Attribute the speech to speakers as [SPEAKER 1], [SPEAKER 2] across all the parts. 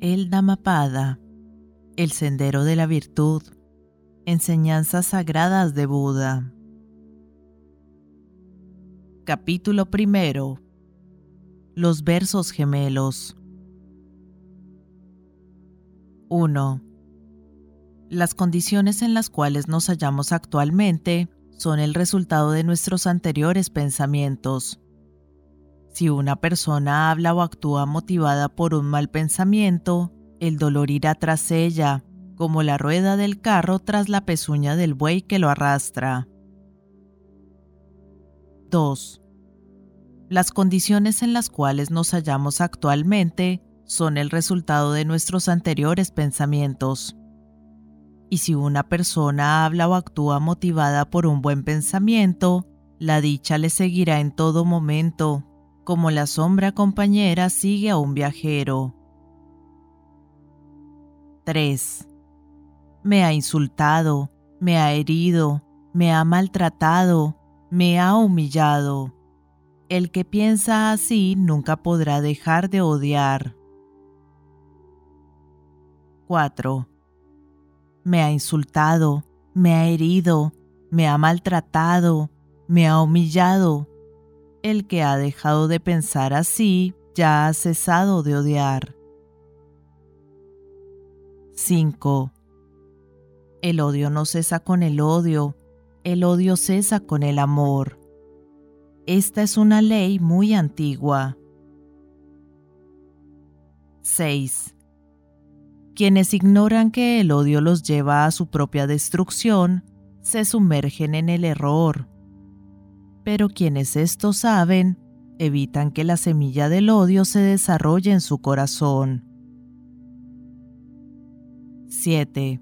[SPEAKER 1] El Dhammapada, el sendero de la virtud, enseñanzas sagradas de Buda. Capítulo primero. Los versos gemelos. 1. Las condiciones en las cuales nos hallamos actualmente son el resultado de nuestros anteriores pensamientos. Si una persona habla o actúa motivada por un mal pensamiento, el dolor irá tras ella, como la rueda del carro tras la pezuña del buey que lo arrastra. 2. Las condiciones en las cuales nos hallamos actualmente son el resultado de nuestros anteriores pensamientos. Y si una persona habla o actúa motivada por un buen pensamiento, la dicha le seguirá en todo momento, como la sombra compañera sigue a un viajero. 3. Me ha insultado, me ha herido, me ha maltratado, me ha humillado. El que piensa así nunca podrá dejar de odiar. 4. Me ha insultado, me ha herido, me ha maltratado, me ha humillado. El que ha dejado de pensar así ya ha cesado de odiar. 5. El odio no cesa con el odio, el odio cesa con el amor. Esta es una ley muy antigua. 6. Quienes ignoran que el odio los lleva a su propia destrucción, se sumergen en el error pero quienes esto saben evitan que la semilla del odio se desarrolle en su corazón. 7.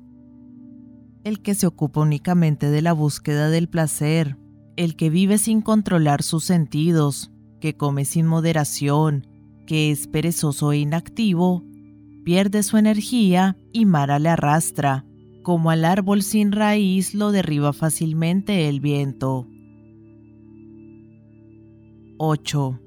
[SPEAKER 1] El que se ocupa únicamente de la búsqueda del placer, el que vive sin controlar sus sentidos, que come sin moderación, que es perezoso e inactivo, pierde su energía y Mara le arrastra, como al árbol sin raíz lo derriba fácilmente el viento. 8.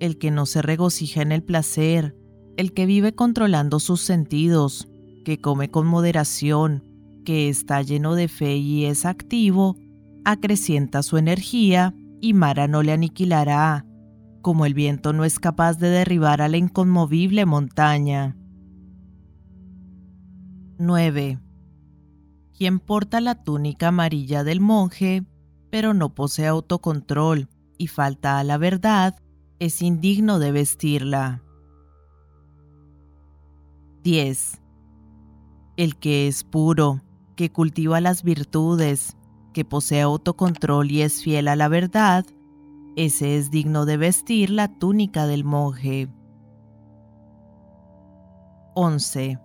[SPEAKER 1] El que no se regocija en el placer, el que vive controlando sus sentidos, que come con moderación, que está lleno de fe y es activo, acrecienta su energía y Mara no le aniquilará, como el viento no es capaz de derribar a la inconmovible montaña. 9. Quien porta la túnica amarilla del monje, pero no posee autocontrol, y falta a la verdad, es indigno de vestirla. 10. El que es puro, que cultiva las virtudes, que posee autocontrol y es fiel a la verdad, ese es digno de vestir la túnica del monje. 11.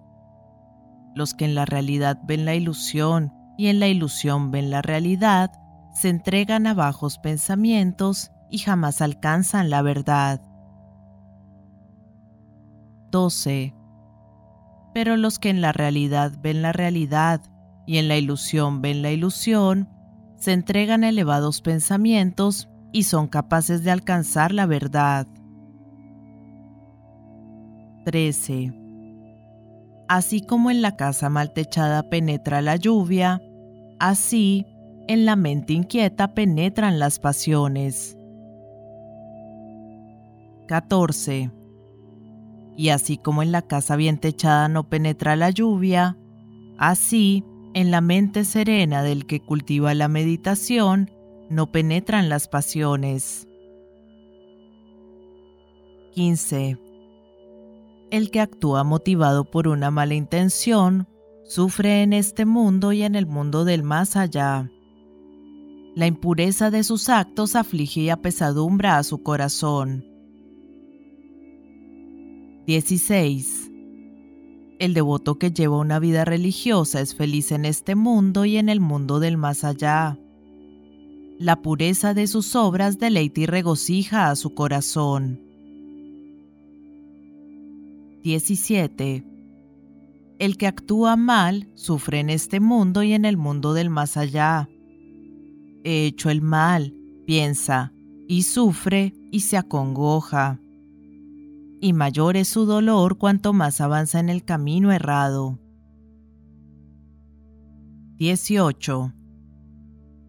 [SPEAKER 1] Los que en la realidad ven la ilusión y en la ilusión ven la realidad, se entregan a bajos pensamientos y jamás alcanzan la verdad. 12. Pero los que en la realidad ven la realidad y en la ilusión ven la ilusión, se entregan a elevados pensamientos y son capaces de alcanzar la verdad. 13. Así como en la casa mal techada penetra la lluvia, así en la mente inquieta penetran las pasiones. 14. Y así como en la casa bien techada no penetra la lluvia, así en la mente serena del que cultiva la meditación no penetran las pasiones. 15. El que actúa motivado por una mala intención sufre en este mundo y en el mundo del más allá. La impureza de sus actos aflige y apesadumbra a su corazón. 16. El devoto que lleva una vida religiosa es feliz en este mundo y en el mundo del más allá. La pureza de sus obras deleita y regocija a su corazón. 17. El que actúa mal sufre en este mundo y en el mundo del más allá he hecho el mal, piensa, y sufre y se acongoja. y mayor es su dolor cuanto más avanza en el camino errado. 18.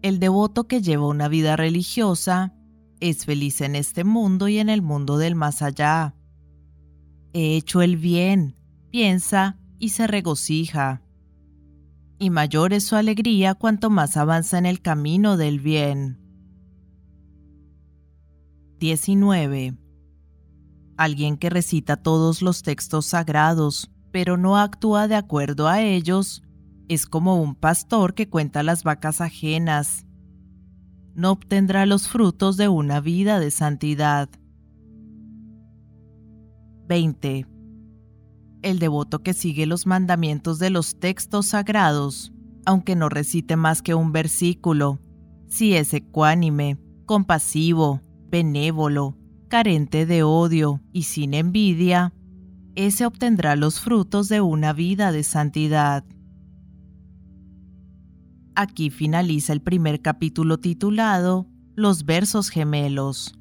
[SPEAKER 1] El devoto que lleva una vida religiosa es feliz en este mundo y en el mundo del más allá. He hecho el bien, piensa y se regocija. Y mayor es su alegría cuanto más avanza en el camino del bien. 19. Alguien que recita todos los textos sagrados, pero no actúa de acuerdo a ellos, es como un pastor que cuenta las vacas ajenas. No obtendrá los frutos de una vida de santidad. 20. El devoto que sigue los mandamientos de los textos sagrados, aunque no recite más que un versículo, si es ecuánime, compasivo, benévolo, carente de odio y sin envidia, ese obtendrá los frutos de una vida de santidad. Aquí finaliza el primer capítulo titulado Los versos gemelos.